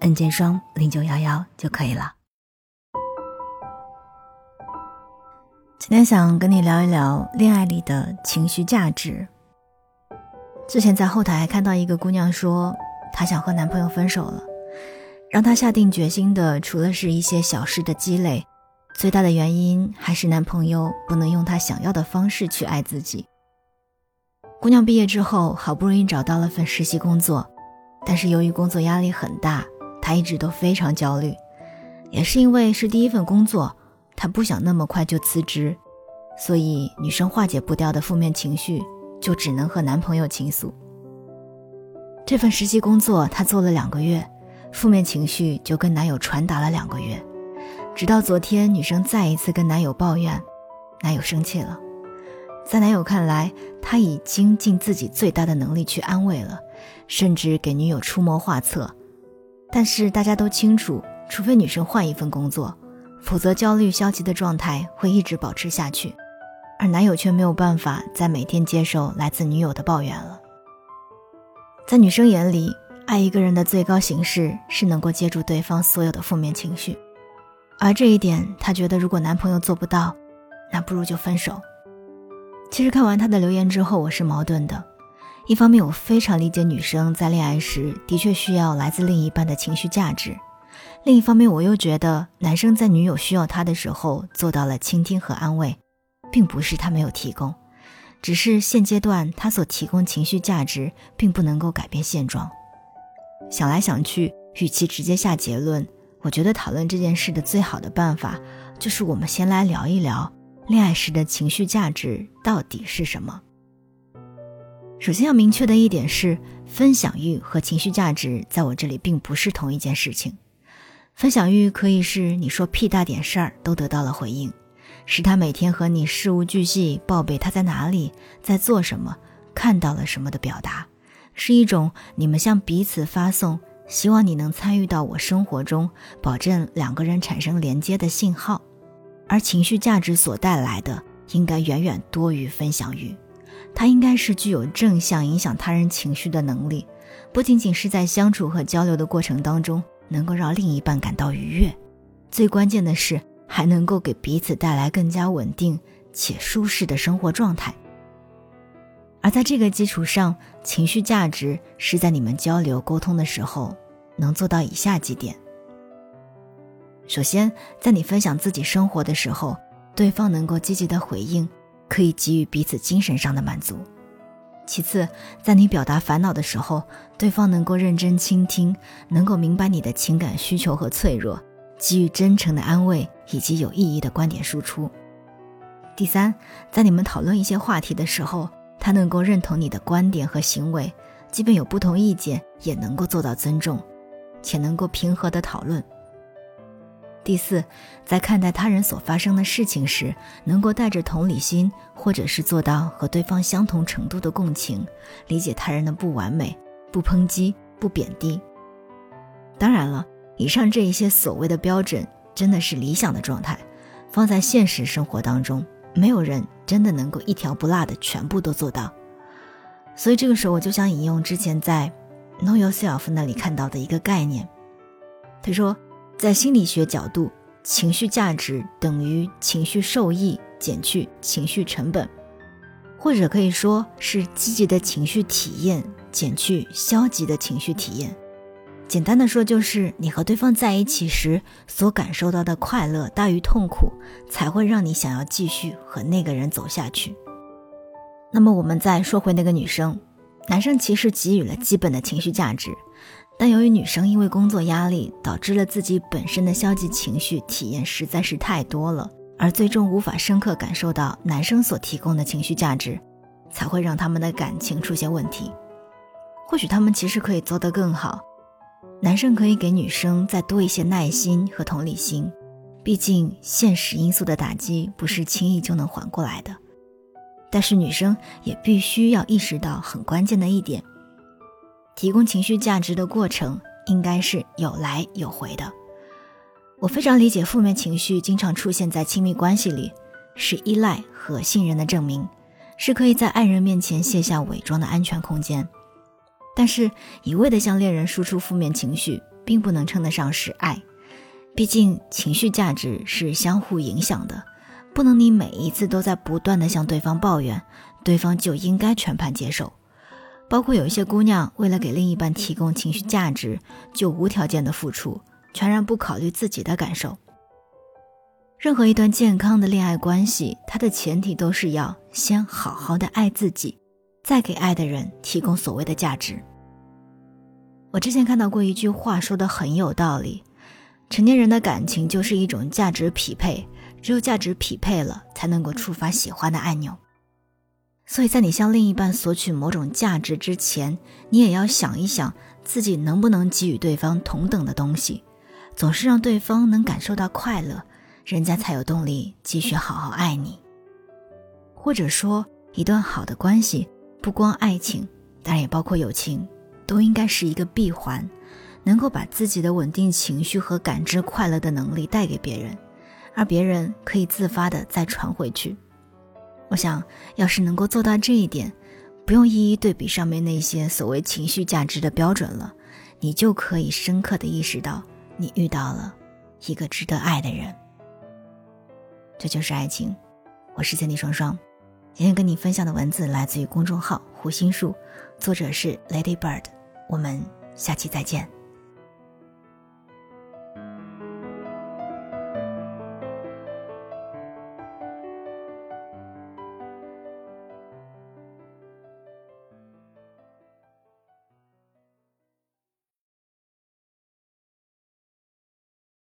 N 键双零九幺幺就可以了。今天想跟你聊一聊恋爱里的情绪价值。之前在后台看到一个姑娘说，她想和男朋友分手了，让她下定决心的，除了是一些小事的积累，最大的原因还是男朋友不能用她想要的方式去爱自己。姑娘毕业之后，好不容易找到了份实习工作，但是由于工作压力很大。她一直都非常焦虑，也是因为是第一份工作，她不想那么快就辞职，所以女生化解不掉的负面情绪，就只能和男朋友倾诉。这份实习工作她做了两个月，负面情绪就跟男友传达了两个月，直到昨天，女生再一次跟男友抱怨，男友生气了。在男友看来，他已经尽自己最大的能力去安慰了，甚至给女友出谋划策。但是大家都清楚，除非女生换一份工作，否则焦虑消极的状态会一直保持下去，而男友却没有办法再每天接受来自女友的抱怨了。在女生眼里，爱一个人的最高形式是能够接住对方所有的负面情绪，而这一点，她觉得如果男朋友做不到，那不如就分手。其实看完她的留言之后，我是矛盾的。一方面，我非常理解女生在恋爱时的确需要来自另一半的情绪价值；另一方面，我又觉得男生在女友需要他的时候做到了倾听和安慰，并不是他没有提供，只是现阶段他所提供情绪价值并不能够改变现状。想来想去，与其直接下结论，我觉得讨论这件事的最好的办法就是我们先来聊一聊恋爱时的情绪价值到底是什么。首先要明确的一点是，分享欲和情绪价值在我这里并不是同一件事情。分享欲可以是你说屁大点事儿都得到了回应，是他每天和你事无巨细报备他在哪里、在做什么、看到了什么的表达，是一种你们向彼此发送希望你能参与到我生活中，保证两个人产生连接的信号。而情绪价值所带来的，应该远远多于分享欲。它应该是具有正向影响他人情绪的能力，不仅仅是在相处和交流的过程当中能够让另一半感到愉悦，最关键的是还能够给彼此带来更加稳定且舒适的生活状态。而在这个基础上，情绪价值是在你们交流沟通的时候能做到以下几点：首先，在你分享自己生活的时候，对方能够积极的回应。可以给予彼此精神上的满足。其次，在你表达烦恼的时候，对方能够认真倾听，能够明白你的情感需求和脆弱，给予真诚的安慰以及有意义的观点输出。第三，在你们讨论一些话题的时候，他能够认同你的观点和行为，即便有不同意见，也能够做到尊重，且能够平和的讨论。第四，在看待他人所发生的事情时，能够带着同理心，或者是做到和对方相同程度的共情，理解他人的不完美，不抨击，不贬低。当然了，以上这一些所谓的标准，真的是理想的状态，放在现实生活当中，没有人真的能够一条不落的全部都做到。所以这个时候，我就想引用之前在 Know Yourself 那里看到的一个概念，他说。在心理学角度，情绪价值等于情绪受益减去情绪成本，或者可以说是积极的情绪体验减去消极的情绪体验。简单的说，就是你和对方在一起时所感受到的快乐大于痛苦，才会让你想要继续和那个人走下去。那么，我们再说回那个女生，男生其实给予了基本的情绪价值。但由于女生因为工作压力，导致了自己本身的消极情绪体验实在是太多了，而最终无法深刻感受到男生所提供的情绪价值，才会让他们的感情出现问题。或许他们其实可以做得更好，男生可以给女生再多一些耐心和同理心，毕竟现实因素的打击不是轻易就能缓过来的。但是女生也必须要意识到很关键的一点：提供情绪价值的过程应该是有来有回的。我非常理解负面情绪经常出现在亲密关系里，是依赖和信任的证明，是可以在爱人面前卸下伪装的安全空间。但是，一味的向恋人输出负面情绪，并不能称得上是爱。毕竟，情绪价值是相互影响的，不能你每一次都在不断的向对方抱怨，对方就应该全盘接受。包括有一些姑娘，为了给另一半提供情绪价值，就无条件的付出，全然不考虑自己的感受。任何一段健康的恋爱关系，它的前提都是要先好好的爱自己。再给爱的人提供所谓的价值。我之前看到过一句话，说的很有道理：成年人的感情就是一种价值匹配，只有价值匹配了，才能够触发喜欢的按钮。所以在你向另一半索取某种价值之前，你也要想一想自己能不能给予对方同等的东西。总是让对方能感受到快乐，人家才有动力继续好好爱你。或者说，一段好的关系。不光爱情，当然也包括友情，都应该是一个闭环，能够把自己的稳定情绪和感知快乐的能力带给别人，而别人可以自发的再传回去。我想要是能够做到这一点，不用一一对比上面那些所谓情绪价值的标准了，你就可以深刻的意识到，你遇到了一个值得爱的人。这就是爱情。我是千里双双。今天跟你分享的文字来自于公众号“胡心树”，作者是 Lady Bird。我们下期再见。